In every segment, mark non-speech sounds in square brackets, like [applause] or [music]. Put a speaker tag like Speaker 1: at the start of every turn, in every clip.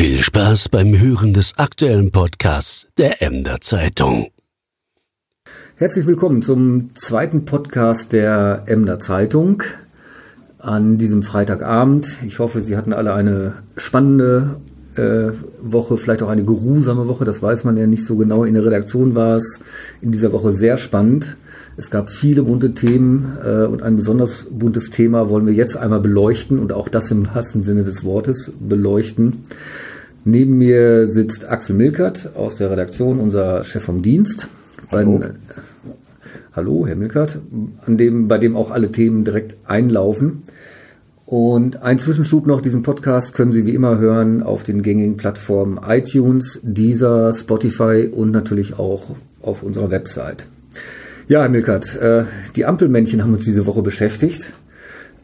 Speaker 1: Viel Spaß beim Hören des aktuellen Podcasts der Emder Zeitung.
Speaker 2: Herzlich willkommen zum zweiten Podcast der Emder Zeitung an diesem Freitagabend. Ich hoffe, Sie hatten alle eine spannende äh, Woche, vielleicht auch eine geruhsame Woche. Das weiß man ja nicht so genau. In der Redaktion war es in dieser Woche sehr spannend. Es gab viele bunte Themen äh, und ein besonders buntes Thema wollen wir jetzt einmal beleuchten und auch das im wahrsten Sinne des Wortes beleuchten. Neben mir sitzt Axel Milkert aus der Redaktion, unser Chef vom Dienst. Hallo. Bei, äh, hallo, Herr Milkert, an dem, bei dem auch alle Themen direkt einlaufen. Und ein Zwischenschub noch, diesen Podcast können Sie wie immer hören auf den gängigen Plattformen iTunes, Deezer, Spotify und natürlich auch auf unserer Website. Ja, Herr Milkert, äh, die Ampelmännchen haben uns diese Woche beschäftigt.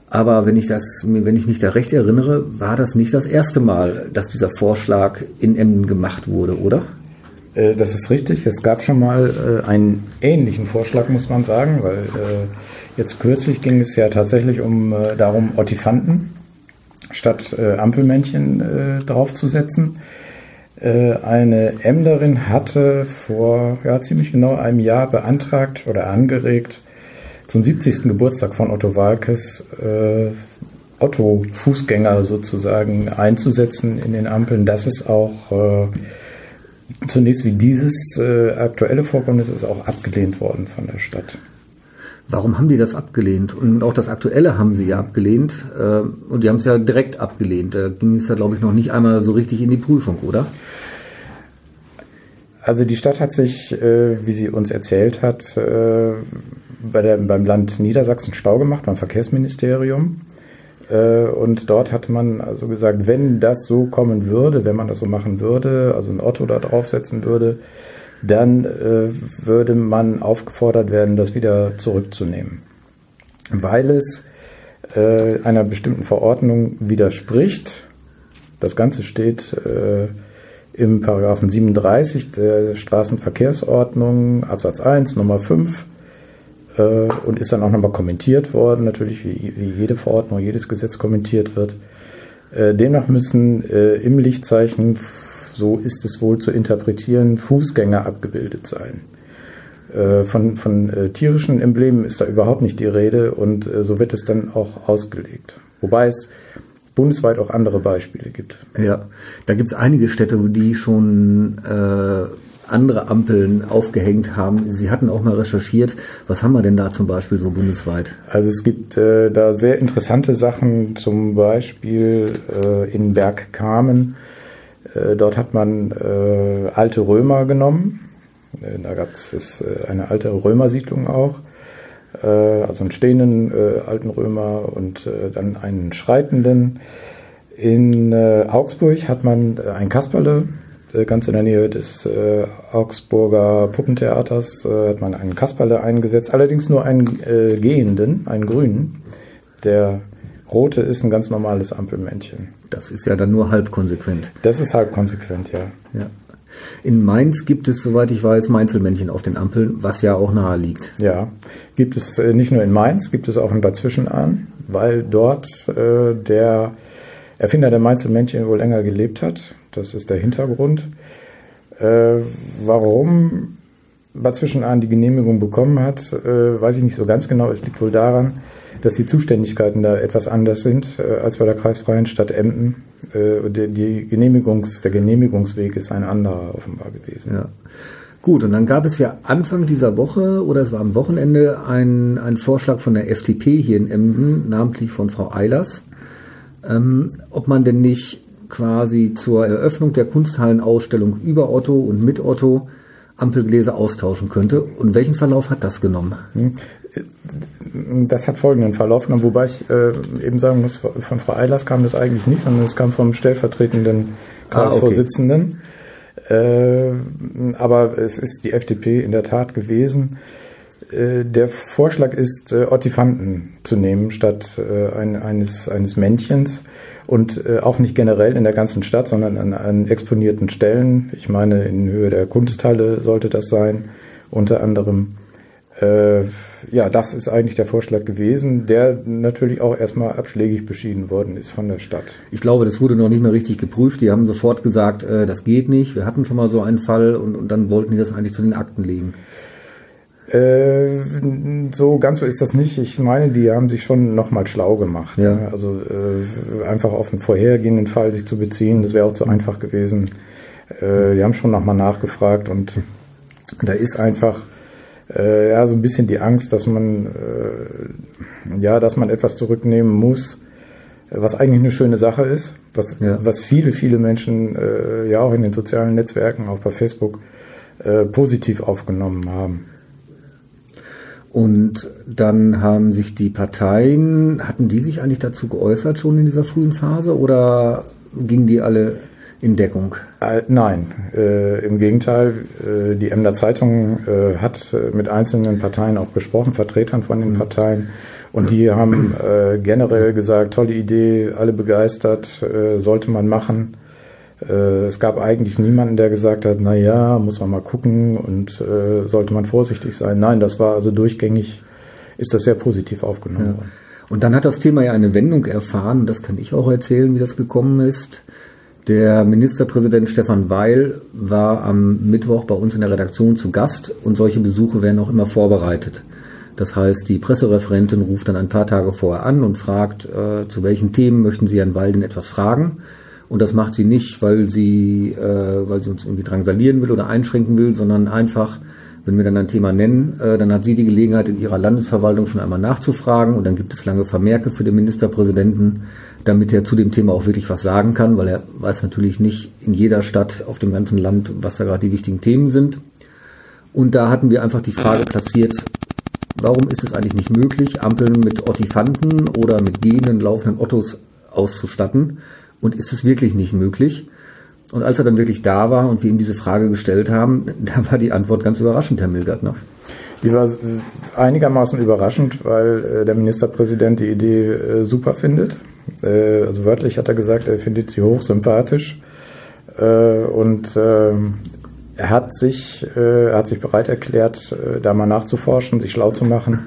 Speaker 2: Aber wenn ich das, wenn ich mich da recht erinnere, war das nicht das erste Mal, dass dieser Vorschlag in Emden gemacht wurde, oder?
Speaker 3: Äh, das ist richtig. Es gab schon mal äh, einen ähnlichen Vorschlag, muss man sagen, weil jetzt kürzlich ging es ja tatsächlich um darum, Ottifanten statt Ampelmännchen draufzusetzen. Eine Emderin hatte vor ja, ziemlich genau einem Jahr beantragt oder angeregt, zum 70. Geburtstag von Otto Walkes äh, Otto-Fußgänger sozusagen einzusetzen in den Ampeln. Das ist auch äh, zunächst wie dieses äh, aktuelle Vorkommnis ist auch abgelehnt worden von der Stadt.
Speaker 2: Warum haben die das abgelehnt? Und auch das Aktuelle haben sie ja abgelehnt. Äh, und die haben es ja direkt abgelehnt. Da ging es ja, glaube ich, noch nicht einmal so richtig in die Prüfung, oder?
Speaker 3: Also die Stadt hat sich, äh, wie sie uns erzählt hat, äh, bei der, beim Land Niedersachsen Stau gemacht, beim Verkehrsministerium. Und dort hat man also gesagt, wenn das so kommen würde, wenn man das so machen würde, also ein Otto da draufsetzen würde, dann äh, würde man aufgefordert werden, das wieder zurückzunehmen, weil es äh, einer bestimmten Verordnung widerspricht. Das Ganze steht äh, im Paragraphen 37 der Straßenverkehrsordnung, Absatz 1, Nummer 5 äh, und ist dann auch nochmal kommentiert worden, natürlich wie, wie, jede Verordnung, jedes Gesetz kommentiert wird. Äh, demnach müssen äh, im Lichtzeichen so ist es wohl zu interpretieren, Fußgänger abgebildet sein. Äh, von, von äh, tierischen Emblemen ist da überhaupt nicht die Rede und äh, so wird es dann auch ausgelegt. Wobei es bundesweit auch andere Beispiele gibt.
Speaker 2: Ja, da gibt es einige Städte, die schon äh, andere Ampeln aufgehängt haben. Sie hatten auch mal recherchiert. Was haben wir denn da zum Beispiel so bundesweit?
Speaker 3: Also es gibt äh, da sehr interessante Sachen, zum Beispiel äh, in Bergkamen dort hat man äh, alte Römer genommen. Äh, da gab es eine alte Römersiedlung auch. also einen stehenden alten Römer und dann einen schreitenden. In Augsburg hat man ein Kasperle, ganz in der Nähe des Augsburger Puppentheaters hat man einen Kasperle eingesetzt, allerdings nur einen gehenden, einen grünen. Der rote ist ein ganz normales Ampelmännchen.
Speaker 2: Das ist ja dann nur halb konsequent.
Speaker 3: Das ist halb konsequent, ja.
Speaker 2: ja. In Mainz gibt es, soweit ich weiß, Mainzelmännchen auf den Ampeln, was ja auch nahe liegt.
Speaker 3: Ja, gibt es äh, nicht nur in Mainz, gibt es auch in Bad Zwischenahn, weil dort äh, der Erfinder der Mainzelmännchen wohl länger gelebt hat. Das ist der Hintergrund. Äh, warum Bad Zwischenahn die Genehmigung bekommen hat, äh, weiß ich nicht so ganz genau. Es liegt wohl daran, dass die Zuständigkeiten da etwas anders sind äh, als bei der kreisfreien Stadt Emden. Äh, die, die Genehmigungs, der Genehmigungsweg ist ein anderer offenbar gewesen.
Speaker 2: Ja. Gut, und dann gab es ja Anfang dieser Woche oder es war am Wochenende ein, ein Vorschlag von der FDP hier in Emden, namentlich von Frau Eilers, ähm, ob man denn nicht quasi zur Eröffnung der Kunsthallenausstellung über Otto und mit Otto Ampelgläser austauschen könnte. Und welchen Verlauf hat das genommen? Hm.
Speaker 3: Das hat folgenden Verlauf genommen, wobei ich äh, eben sagen muss, von Frau Eilers kam das eigentlich nicht, sondern es kam vom stellvertretenden Kreisvorsitzenden. Ah, okay. äh, aber es ist die FDP in der Tat gewesen. Äh, der Vorschlag ist, äh, Ottifanten zu nehmen statt äh, ein, eines, eines Männchens und äh, auch nicht generell in der ganzen Stadt, sondern an, an exponierten Stellen. Ich meine, in Höhe der Kunsthalle sollte das sein, unter anderem. Äh, ja, das ist eigentlich der Vorschlag gewesen, der natürlich auch erstmal abschlägig beschieden worden ist von der Stadt.
Speaker 2: Ich glaube, das wurde noch nicht mehr richtig geprüft. Die haben sofort gesagt, äh, das geht nicht. Wir hatten schon mal so einen Fall und, und dann wollten die das eigentlich zu den Akten legen.
Speaker 3: Äh, so ganz so ist das nicht. Ich meine, die haben sich schon nochmal schlau gemacht.
Speaker 2: Ja.
Speaker 3: Ne? Also äh, einfach auf einen vorhergehenden Fall sich zu beziehen, das wäre auch zu einfach gewesen. Äh, die haben schon nochmal nachgefragt und da ist einfach äh, ja so ein bisschen die Angst, dass man äh, ja, dass man etwas zurücknehmen muss, was eigentlich eine schöne Sache ist, was
Speaker 2: Ja.
Speaker 3: was viele viele Menschen ja auch in den sozialen Netzwerken, auch bei Facebook positiv aufgenommen haben.
Speaker 2: Und dann haben sich die Parteien, hatten die sich eigentlich dazu geäußert schon in dieser frühen Phase oder gingen die alle in Deckung?
Speaker 3: Äh, Nein, äh, im Gegenteil. Äh, die Emder Zeitung äh, hat äh, mit einzelnen Parteien auch gesprochen, Vertretern von den Parteien. Und die haben äh, generell gesagt, tolle Idee, alle begeistert, sollte man machen. Äh, es gab eigentlich niemanden, der gesagt hat, na ja, muss man mal gucken und äh, sollte man vorsichtig sein. Nein, das war also durchgängig, ist das sehr positiv aufgenommen worden.
Speaker 2: Und dann hat das Thema ja eine Wendung erfahren, das kann ich auch erzählen, wie das gekommen ist. Der Ministerpräsident Stefan Weil war am Mittwoch bei uns in der Redaktion zu Gast und solche Besuche werden auch immer vorbereitet. Das heißt, die Pressereferentin ruft dann ein paar Tage vorher an und fragt, äh, zu welchen Themen möchten Sie Herrn Weil denn etwas fragen. Und das macht sie nicht, weil sie, äh, weil sie uns irgendwie drangsalieren will oder einschränken will, sondern einfach, wenn wir dann ein Thema nennen, äh, dann hat sie die Gelegenheit, in ihrer Landesverwaltung schon einmal nachzufragen und dann gibt es lange Vermerke für den Ministerpräsidenten, damit er zu dem Thema auch wirklich was sagen kann, weil er weiß natürlich nicht in jeder Stadt auf dem ganzen Land, was da gerade die wichtigen Themen sind. Und da hatten wir einfach die Frage platziert, warum ist es eigentlich nicht möglich, Ampeln mit Ottifanten oder mit gehenden, laufenden Ottos auszustatten? Und ist es wirklich nicht möglich? Und als er dann wirklich da war und wir ihm diese Frage gestellt haben, [laughs] da war die Antwort ganz überraschend, Herr Milgert. Ne?
Speaker 3: Die war einigermaßen überraschend, weil äh, der Ministerpräsident die Idee äh, super findet. Äh, also wörtlich hat er gesagt, er findet sie hochsympathisch. Und ähm, er hat sich, er hat sich bereit erklärt, da mal nachzuforschen, sich schlau zu machen,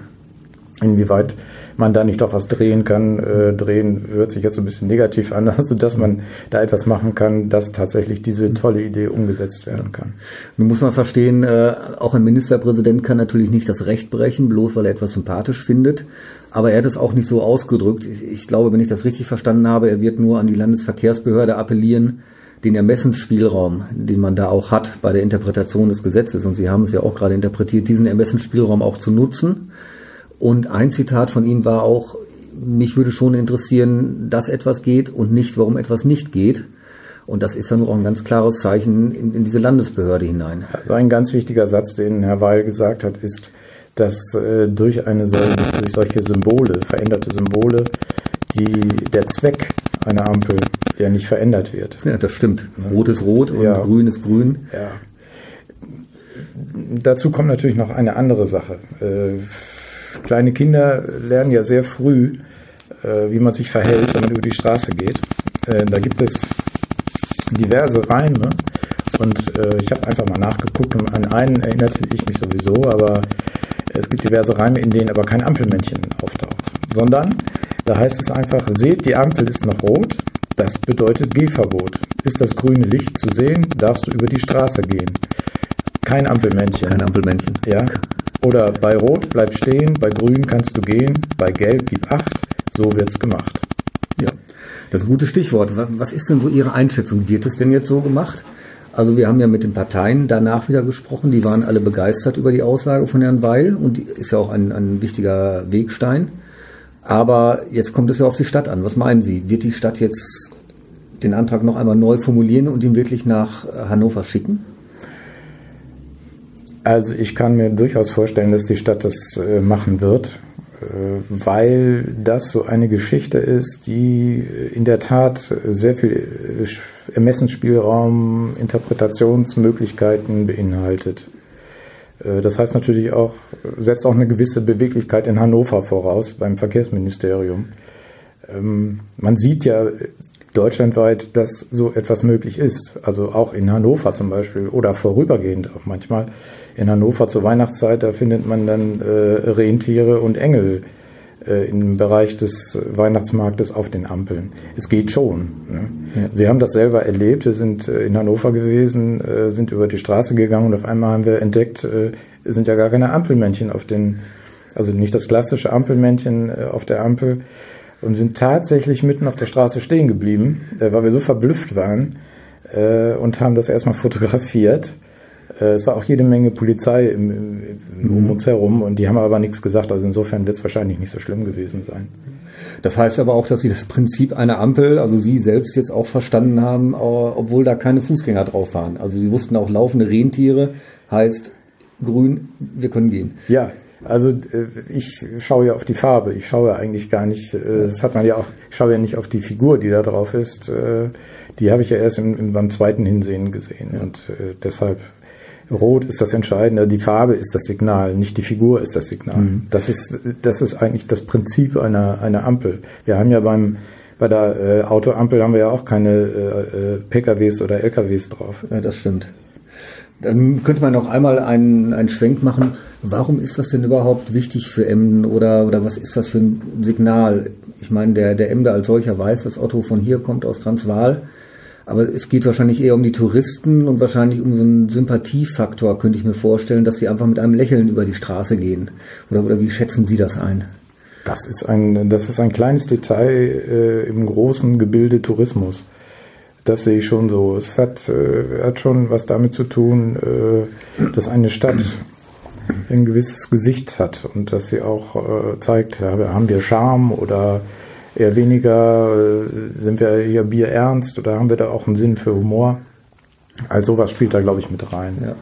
Speaker 3: inwieweit man da nicht doch was drehen kann. Äh, drehen hört sich jetzt so ein bisschen negativ an, [laughs] also dass man da etwas machen kann, dass tatsächlich diese tolle Idee umgesetzt werden kann.
Speaker 2: Nun muss man verstehen, äh, auch ein Ministerpräsident kann natürlich nicht das Recht brechen, bloß weil er etwas sympathisch findet. Aber er hat es auch nicht so ausgedrückt. Ich, ich glaube, wenn ich das richtig verstanden habe, er wird nur an die Landesverkehrsbehörde appellieren, den Ermessensspielraum, den man da auch hat bei der Interpretation des Gesetzes, und Sie haben es ja auch gerade interpretiert, diesen Ermessensspielraum auch zu nutzen. Und ein Zitat von ihm war auch, mich würde schon interessieren, dass etwas geht und nicht, warum etwas nicht geht. Und das ist nur auch ein ganz klares Zeichen in, in diese Landesbehörde hinein.
Speaker 3: Also ein ganz wichtiger Satz, den Herr Weil gesagt hat, ist, dass äh, durch eine sol durch solche Symbole, veränderte Symbole, die der Zweck einer Ampel ja nicht verändert wird.
Speaker 2: Ja, das stimmt. Rot ist rot und
Speaker 3: Ja.
Speaker 2: grün ist grün.
Speaker 3: Ja. Dazu kommt natürlich noch eine andere Sache. Äh, kleine Kinder lernen ja sehr früh, äh, wie man sich verhält, wenn man über die Straße geht. Äh, da gibt es diverse Reime und äh, ich habe einfach mal nachgeguckt und an einen erinnerte ich mich sowieso, aber es gibt diverse Reime, in denen aber kein Ampelmännchen auftaucht, sondern da heißt es einfach, seht, die Ampel ist noch rot, das bedeutet Gehverbot. Ist das grüne Licht zu sehen, darfst du über die Straße gehen. Kein Ampelmännchen.
Speaker 2: Kein Ampelmännchen.
Speaker 3: Ja. Oder bei Rot bleib stehen, bei Grün kannst du gehen, bei Gelb gib Acht, so wird's gemacht.
Speaker 2: Ja, das ist ein gutes Stichwort. Wa- Was ist denn so Ihre Einschätzung? Wird es denn jetzt so gemacht? Also wir haben ja mit den Parteien danach wieder gesprochen. Die waren alle begeistert über die Aussage von Herrn Weil und die ist ja auch ein, ein wichtiger Wegstein. Aber jetzt kommt es ja auf die Stadt an. Was meinen Sie? Wird die Stadt jetzt den Antrag noch einmal neu formulieren und ihn wirklich nach Hannover schicken?
Speaker 3: Also ich kann mir durchaus vorstellen, dass die Stadt das äh, machen wird, äh, weil das so eine Geschichte ist, die in der Tat sehr viel äh, Ermessensspielraum, Interpretationsmöglichkeiten beinhaltet. Das heißt natürlich auch, setzt auch eine gewisse Beweglichkeit in Hannover voraus beim Verkehrsministerium. Ähm, Man sieht ja deutschlandweit, dass so etwas möglich ist. Also auch in Hannover zum Beispiel oder vorübergehend auch manchmal. In Hannover zur Weihnachtszeit, da findet man dann äh, Rentiere und Engel äh, im Bereich des Weihnachtsmarktes auf den Ampeln. Es geht schon. Ne? Ja. Sie haben das selber erlebt. Wir sind äh, in Hannover gewesen, äh, sind über die Straße gegangen und auf einmal haben wir entdeckt, äh, es sind ja gar keine Ampelmännchen auf den, also nicht das klassische Ampelmännchen äh, auf der Ampel und sind tatsächlich mitten auf der Straße stehen geblieben, äh, weil wir so verblüfft waren äh, und haben das erstmal fotografiert. Äh, es war auch jede Menge Polizei im, im, im, um uns herum und die haben aber nichts gesagt. Also insofern wird es wahrscheinlich nicht so schlimm gewesen sein.
Speaker 2: Das heißt aber auch, dass Sie das Prinzip einer Ampel, also Sie selbst jetzt auch verstanden haben, obwohl da keine Fußgänger drauf waren. Also Sie wussten auch laufende Rentiere heißt grün, wir können gehen.
Speaker 3: Ja, also äh, ich schaue ja auf die Farbe. Ich schaue eigentlich gar nicht, äh, das hat man ja auch, ich schaue ja nicht auf die Figur, die da drauf ist. Äh, die habe ich ja erst im, im, beim zweiten Hinsehen gesehen. Und deshalb Rot ist das Entscheidende, die Farbe ist das Signal, nicht die Figur ist das Signal. Mhm. Das ist, das ist eigentlich das Prinzip einer, einer Ampel. Wir haben ja beim, bei der äh, Autoampel haben wir ja auch keine äh, PKWs oder LKWs drauf.
Speaker 2: Ja, das stimmt. Dann könnte man noch einmal einen, einen Schwenk machen. Warum ist das denn überhaupt wichtig für Emden oder, oder was ist das für ein Signal? Ich meine, der, der Emder als solcher weiß, dass Otto von hier kommt, aus Transvaal. Aber es geht wahrscheinlich eher um die Touristen und wahrscheinlich um so einen Sympathiefaktor, könnte ich mir vorstellen, dass sie einfach mit einem Lächeln über die Straße gehen. Oder, oder wie schätzen Sie das ein?
Speaker 3: Das ist ein, das ist ein kleines Detail äh, im großen Gebilde Tourismus. Das sehe ich schon so. Es hat, äh, hat schon was damit zu tun, äh, dass eine Stadt ein gewisses Gesicht hat und dass sie auch äh, zeigt, haben wir Charme oder eher weniger, äh, sind wir hier Bier ernst oder haben wir da auch einen Sinn für Humor? Also sowas spielt da, glaube ich, mit rein.
Speaker 2: Ja.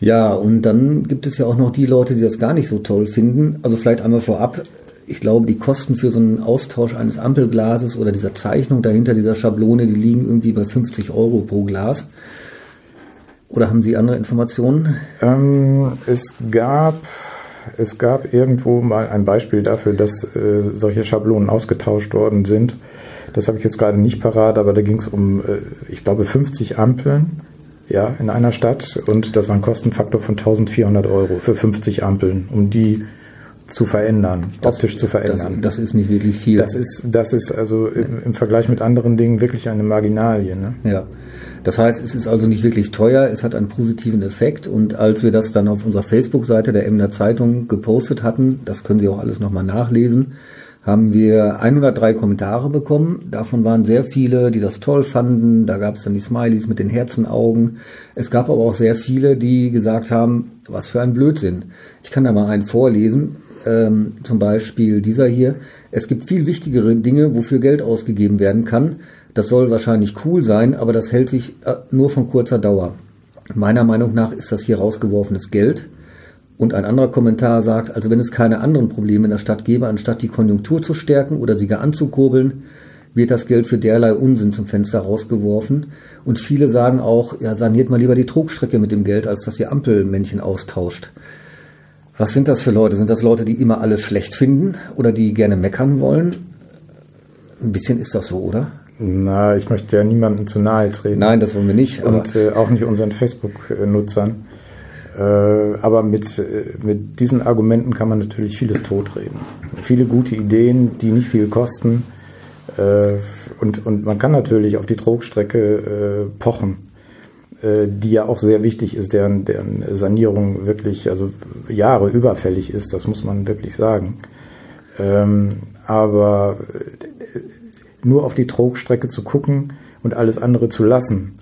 Speaker 2: Ja, und dann gibt es ja auch noch die Leute, die das gar nicht so toll finden. Also vielleicht einmal vorab, ich glaube, die Kosten für so einen Austausch eines Ampelglases oder dieser Zeichnung dahinter, dieser Schablone, die liegen irgendwie bei 50 Euro pro Glas. Oder haben Sie andere Informationen?
Speaker 3: Ähm, es gab es gab irgendwo mal ein Beispiel dafür, dass äh, solche Schablonen ausgetauscht worden sind. Das habe ich jetzt gerade nicht parat, aber da ging es um, äh, ich glaube, 50 Ampeln ja, in einer Stadt und das war ein Kostenfaktor von 1400 Euro für 50 Ampeln, um die zu verändern, das, optisch zu verändern.
Speaker 2: Das, das, ist nicht wirklich viel.
Speaker 3: Das ist, das ist also im, im Vergleich mit anderen Dingen wirklich eine Marginalie. Ne?
Speaker 2: Ja. Das heißt, es ist also nicht wirklich teuer, es hat einen positiven Effekt und als wir das dann auf unserer Facebook-Seite der Emner Zeitung gepostet hatten, das können Sie auch alles nochmal nachlesen, haben wir 103 Kommentare bekommen. Davon waren sehr viele, die das toll fanden. Da gab es dann die Smileys mit den Herzenaugen. Es gab aber auch sehr viele, die gesagt haben, was für ein Blödsinn. Ich kann da mal einen vorlesen. Ähm, zum Beispiel dieser hier. Es gibt viel wichtigere Dinge, wofür Geld ausgegeben werden kann. Das soll wahrscheinlich cool sein, aber das hält sich äh, nur von kurzer Dauer. Meiner Meinung nach ist das hier rausgeworfenes Geld. Und ein anderer Kommentar sagt, also wenn es keine anderen Probleme in der Stadt gäbe, anstatt die Konjunktur zu stärken oder sie gar anzukurbeln, wird das Geld für derlei Unsinn zum Fenster rausgeworfen. Und viele sagen auch, ja, saniert mal lieber die Trugstrecke mit dem Geld, als dass ihr Ampelmännchen austauscht. Was sind das für Leute? Sind das Leute, die immer alles schlecht finden oder die gerne meckern wollen? Ein bisschen ist das so, oder?
Speaker 3: Na, ich möchte ja niemandem zu nahe treten.
Speaker 2: Nein, das wollen wir nicht.
Speaker 3: Und äh, auch nicht unseren Facebook-Nutzern. Äh, aber mit, äh, mit diesen Argumenten kann man natürlich vieles totreden. Viele gute Ideen, die nicht viel kosten. Äh, und, und man kann natürlich auf die Trogstrecke äh, pochen, die ja auch sehr wichtig ist, deren, deren Sanierung wirklich, also Jahre überfällig ist, das muss man wirklich sagen. Ähm, aber nur auf die Trogstrecke zu gucken und alles andere zu lassen,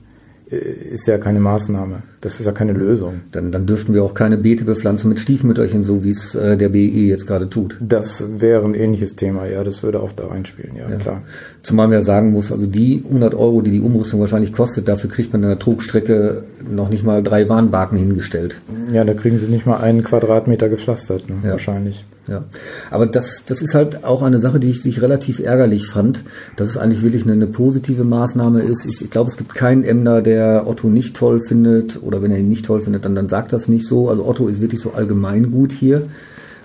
Speaker 3: äh, ist ja keine Maßnahme. Das ist ja keine Lösung.
Speaker 2: Dann, dann dürften wir auch keine Beete bepflanzen mit Stiefmütterchen, so wie es äh, der BE jetzt gerade tut.
Speaker 3: Das wäre ein ähnliches Thema, ja. Das würde auch da reinspielen, ja, ja. klar.
Speaker 2: Zumal man ja sagen muss, also die 100 Euro, die die Umrüstung wahrscheinlich kostet, dafür kriegt man in der Trugstrecke noch nicht mal drei Warnbarken hingestellt.
Speaker 3: Ja, da kriegen sie nicht mal einen Quadratmeter gepflastert, ne? ja. wahrscheinlich.
Speaker 2: Ja, aber das, das ist halt auch eine Sache, die ich sich relativ ärgerlich fand, dass es eigentlich wirklich eine, eine positive Maßnahme ist. Ich, ich glaube, es gibt keinen Emder, der Otto nicht toll findet oder wenn er ihn nicht toll findet, dann, dann sagt das nicht so. Also Otto ist wirklich so allgemein gut hier.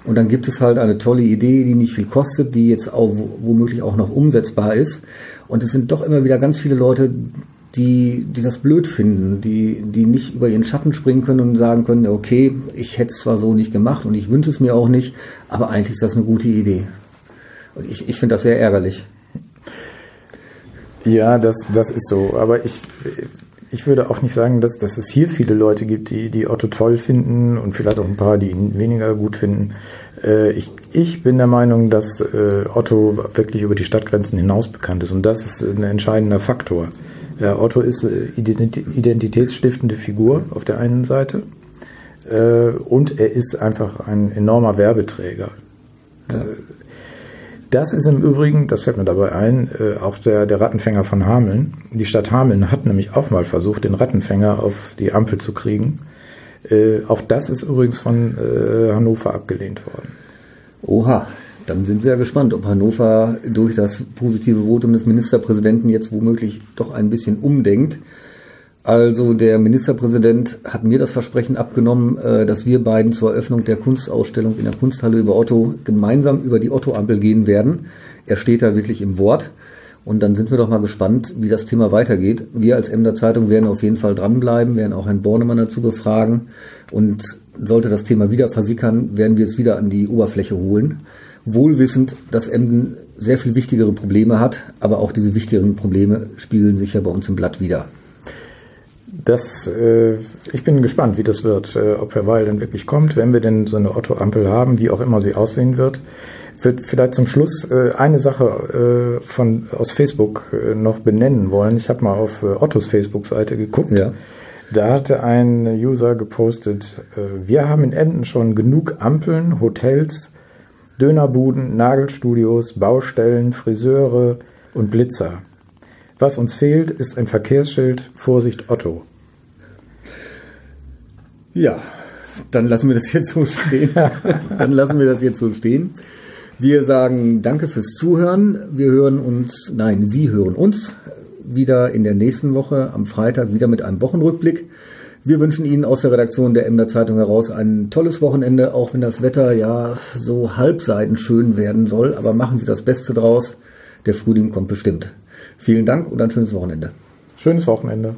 Speaker 2: Und dann gibt es halt eine tolle Idee, die nicht viel kostet, die jetzt auch womöglich auch noch umsetzbar ist. Und es sind doch immer wieder ganz viele Leute, die, die das blöd finden, die, die nicht über ihren Schatten springen können und sagen können, okay, ich hätte es zwar so nicht gemacht und ich wünsche es mir auch nicht, aber eigentlich ist das eine gute Idee. Und ich, ich finde das sehr ärgerlich.
Speaker 3: Ja, das, das ist so. Aber ich, ich würde auch nicht sagen, dass, dass es hier viele Leute gibt, die, die Otto toll finden und vielleicht auch ein paar, die ihn weniger gut finden. Äh, ich, ich bin der Meinung, dass äh, Otto wirklich über die Stadtgrenzen hinaus bekannt ist und das ist ein entscheidender Faktor. Ja, Otto ist eine identitätsstiftende Figur auf der einen Seite äh, und er ist einfach ein enormer Werbeträger. Ja. Das ist im Übrigen, das fällt mir dabei ein, äh, auch der, der Rattenfänger von Hameln. Die Stadt Hameln hat nämlich auch mal versucht, den Rattenfänger auf die Ampel zu kriegen. Äh, auch das ist übrigens von äh, Hannover abgelehnt worden.
Speaker 2: Oha, dann sind wir ja gespannt, ob Hannover durch das positive Votum des Ministerpräsidenten jetzt womöglich doch ein bisschen umdenkt. Also der Ministerpräsident hat mir das Versprechen abgenommen, äh, dass wir beiden zur Eröffnung der Kunstausstellung in der Kunsthalle über Otto gemeinsam über die Otto-Ampel gehen werden. Er steht da wirklich im Wort. Und dann sind wir doch mal gespannt, wie das Thema weitergeht. Wir als Emder Zeitung werden auf jeden Fall dranbleiben, werden auch Herrn Bornemann dazu befragen. Und sollte das Thema wieder versickern, werden wir es wieder an die Oberfläche holen. Wohlwissend, dass Emden sehr viel wichtigere Probleme hat, aber auch diese wichtigeren Probleme spiegeln sich ja bei uns im Blatt wieder.
Speaker 3: Das, äh, ich bin gespannt, wie das wird, äh, ob Herr Weil denn wirklich kommt, wenn wir denn so eine Otto-Ampel haben, wie auch immer sie aussehen wird. Wird vielleicht zum Schluss äh, eine Sache äh, von aus Facebook äh, noch benennen wollen. Ich habe mal auf äh, Ottos Facebook-Seite geguckt. Ja. Da hatte ein User gepostet, äh, wir haben in Emden schon genug Ampeln, Hotels, Dönerbuden, Nagelstudios, Baustellen, Friseure und Blitzer. Was uns fehlt, ist ein Verkehrsschild Vorsicht Otto.
Speaker 2: Ja, dann lassen wir das jetzt so stehen. [laughs] dann lassen wir das jetzt so stehen. Wir sagen Danke fürs Zuhören. Wir hören uns, nein, Sie hören uns wieder in der nächsten Woche am Freitag wieder mit einem Wochenrückblick. Wir wünschen Ihnen aus der Redaktion der Emder Zeitung heraus ein tolles Wochenende, auch wenn das Wetter ja so halbseiten schön werden soll. Aber machen Sie das Beste draus. Der Frühling kommt bestimmt. Vielen Dank und ein schönes Wochenende.
Speaker 3: Schönes Wochenende.